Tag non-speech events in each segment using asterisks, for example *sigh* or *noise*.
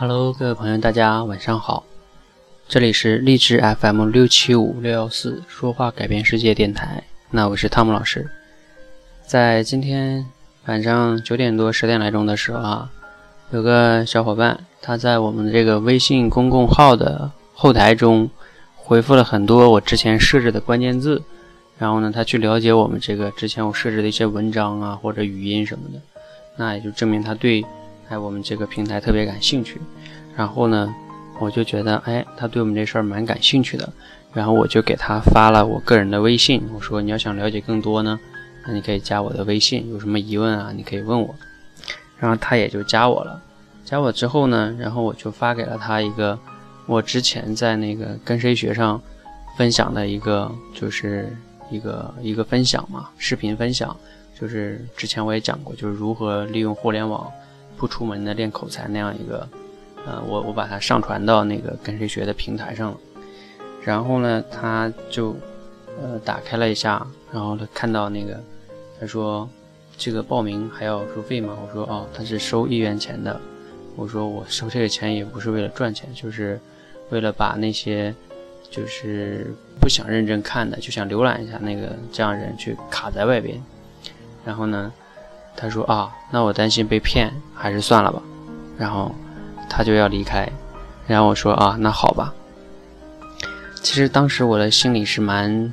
Hello，各位朋友，大家晚上好，这里是励志 FM 六七五六幺四说话改变世界电台，那我是汤姆老师。在今天晚上九点多十点来钟的时候啊，有个小伙伴他在我们这个微信公共号的后台中回复了很多我之前设置的关键字，然后呢，他去了解我们这个之前我设置的一些文章啊或者语音什么的，那也就证明他对。哎，我们这个平台特别感兴趣，然后呢，我就觉得，哎，他对我们这事儿蛮感兴趣的，然后我就给他发了我个人的微信，我说你要想了解更多呢，那你可以加我的微信，有什么疑问啊，你可以问我。然后他也就加我了，加我之后呢，然后我就发给了他一个我之前在那个跟谁学上分享的一个，就是一个一个分享嘛，视频分享，就是之前我也讲过，就是如何利用互联网。不出门的练口才那样一个，呃，我我把它上传到那个跟谁学的平台上了，然后呢，他就呃打开了一下，然后他看到那个，他说这个报名还要收费吗？我说哦，他是收一元钱的。我说我收这个钱也不是为了赚钱，就是为了把那些就是不想认真看的，就想浏览一下那个这样人去卡在外边，然后呢。他说啊，那我担心被骗，还是算了吧。然后他就要离开，然后我说啊，那好吧。其实当时我的心里是蛮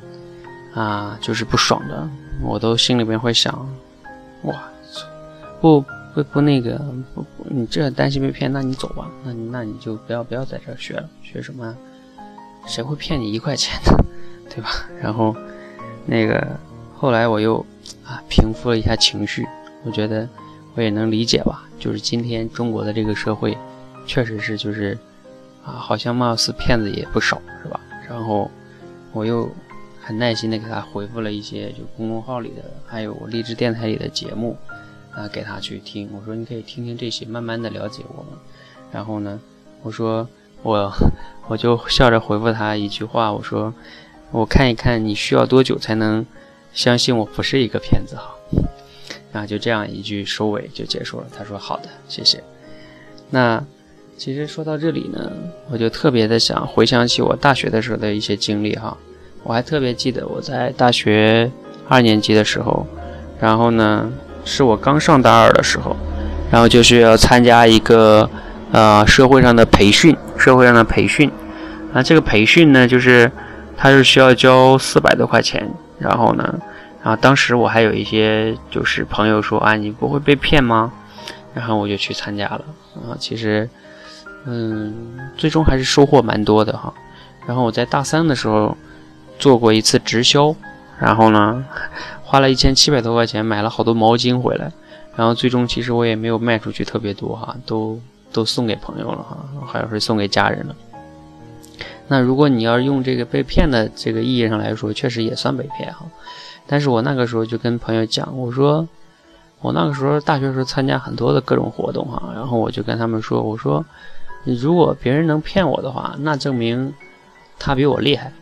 啊，就是不爽的，我都心里边会想，哇，不不不那个不不，你这担心被骗，那你走吧，那你那你就不要不要在这学了，学什么？谁会骗你一块钱的，对吧？然后那个后来我又啊平复了一下情绪。我觉得我也能理解吧，就是今天中国的这个社会，确实是就是啊，好像貌似骗子也不少，是吧？然后我又很耐心的给他回复了一些就公众号里的，还有我励志电台里的节目啊，给他去听。我说你可以听听这些，慢慢的了解我们。然后呢，我说我我就笑着回复他一句话，我说我看一看你需要多久才能相信我不是一个骗子哈。然后就这样一句收尾就结束了。他说：“好的，谢谢。”那其实说到这里呢，我就特别的想回想起我大学的时候的一些经历哈。我还特别记得我在大学二年级的时候，然后呢是我刚上大二的时候，然后就是要参加一个呃社会上的培训，社会上的培训。啊，这个培训呢，就是它是需要交四百多块钱，然后呢。然后当时我还有一些就是朋友说啊，你不会被骗吗？然后我就去参加了啊。其实，嗯，最终还是收获蛮多的哈。然后我在大三的时候做过一次直销，然后呢，花了一千七百多块钱买了好多毛巾回来。然后最终其实我也没有卖出去特别多哈，都都送给朋友了哈，还有是送给家人了。那如果你要用这个被骗的这个意义上来说，确实也算被骗哈。但是我那个时候就跟朋友讲，我说我那个时候大学时候参加很多的各种活动哈，然后我就跟他们说，我说如果别人能骗我的话，那证明他比我厉害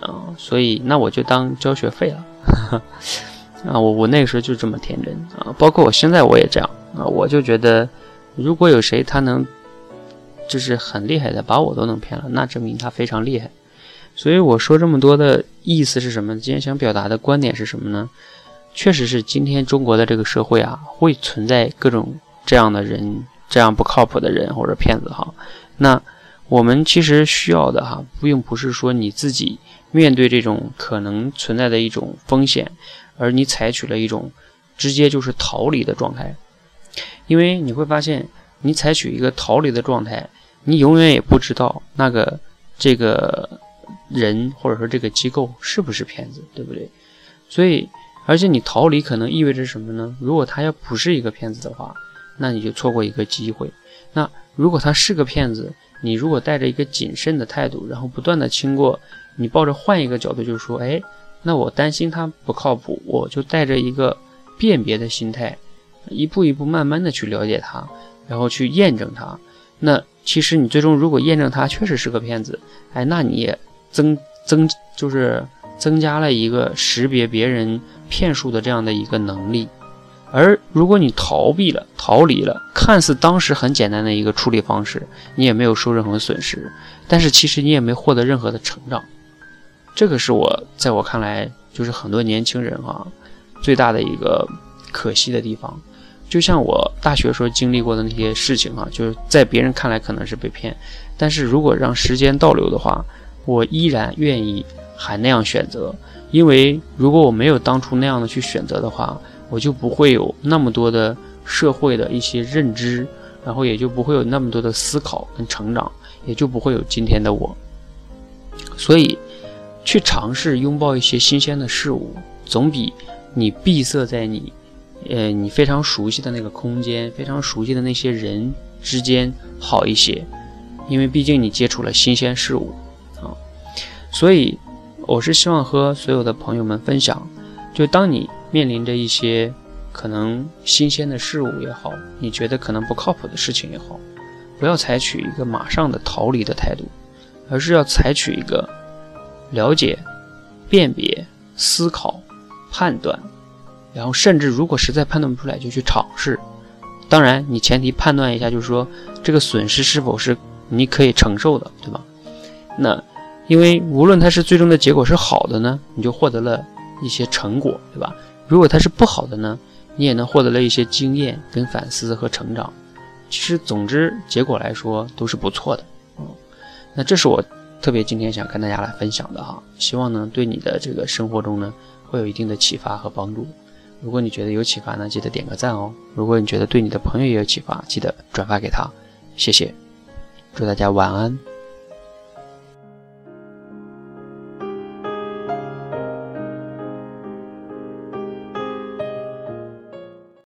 啊，所以那我就当交学费了 *laughs* 啊，我我那个时候就这么天真啊，包括我现在我也这样啊，我就觉得如果有谁他能就是很厉害的把我都能骗了，那证明他非常厉害。所以我说这么多的意思是什么？今天想表达的观点是什么呢？确实是今天中国的这个社会啊，会存在各种这样的人，这样不靠谱的人或者骗子哈。那我们其实需要的哈，并不是说你自己面对这种可能存在的一种风险，而你采取了一种直接就是逃离的状态，因为你会发现，你采取一个逃离的状态，你永远也不知道那个这个。人或者说这个机构是不是骗子，对不对？所以，而且你逃离可能意味着什么呢？如果他要不是一个骗子的话，那你就错过一个机会。那如果他是个骗子，你如果带着一个谨慎的态度，然后不断的经过，你抱着换一个角度，就是说，哎，那我担心他不靠谱，我就带着一个辨别的心态，一步一步慢慢的去了解他，然后去验证他。那其实你最终如果验证他确实是个骗子，哎，那你也。增增就是增加了一个识别别人骗术的这样的一个能力，而如果你逃避了、逃离了、看似当时很简单的一个处理方式，你也没有受任何损失，但是其实你也没获得任何的成长。这个是我在我看来，就是很多年轻人哈最大的一个可惜的地方。就像我大学时候经历过的那些事情哈，就是在别人看来可能是被骗，但是如果让时间倒流的话，我依然愿意还那样选择，因为如果我没有当初那样的去选择的话，我就不会有那么多的社会的一些认知，然后也就不会有那么多的思考跟成长，也就不会有今天的我。所以。去尝试拥抱一些新鲜的事物，总比你闭塞在你，呃，你非常熟悉的那个空间、非常熟悉的那些人之间好一些。因为毕竟你接触了新鲜事物，所以我是希望和所有的朋友们分享，就当你面临着一些可能新鲜的事物也好，你觉得可能不靠谱的事情也好，不要采取一个马上的逃离的态度，而是要采取一个。了解、辨别、思考、判断，然后甚至如果实在判断不出来，就去尝试。当然，你前提判断一下，就是说这个损失是否是你可以承受的，对吧？那因为无论它是最终的结果是好的呢，你就获得了一些成果，对吧？如果它是不好的呢，你也能获得了一些经验跟反思和成长。其实，总之结果来说都是不错的。嗯，那这是我。特别今天想跟大家来分享的哈，希望呢对你的这个生活中呢会有一定的启发和帮助。如果你觉得有启发呢，记得点个赞哦。如果你觉得对你的朋友也有启发，记得转发给他，谢谢。祝大家晚安。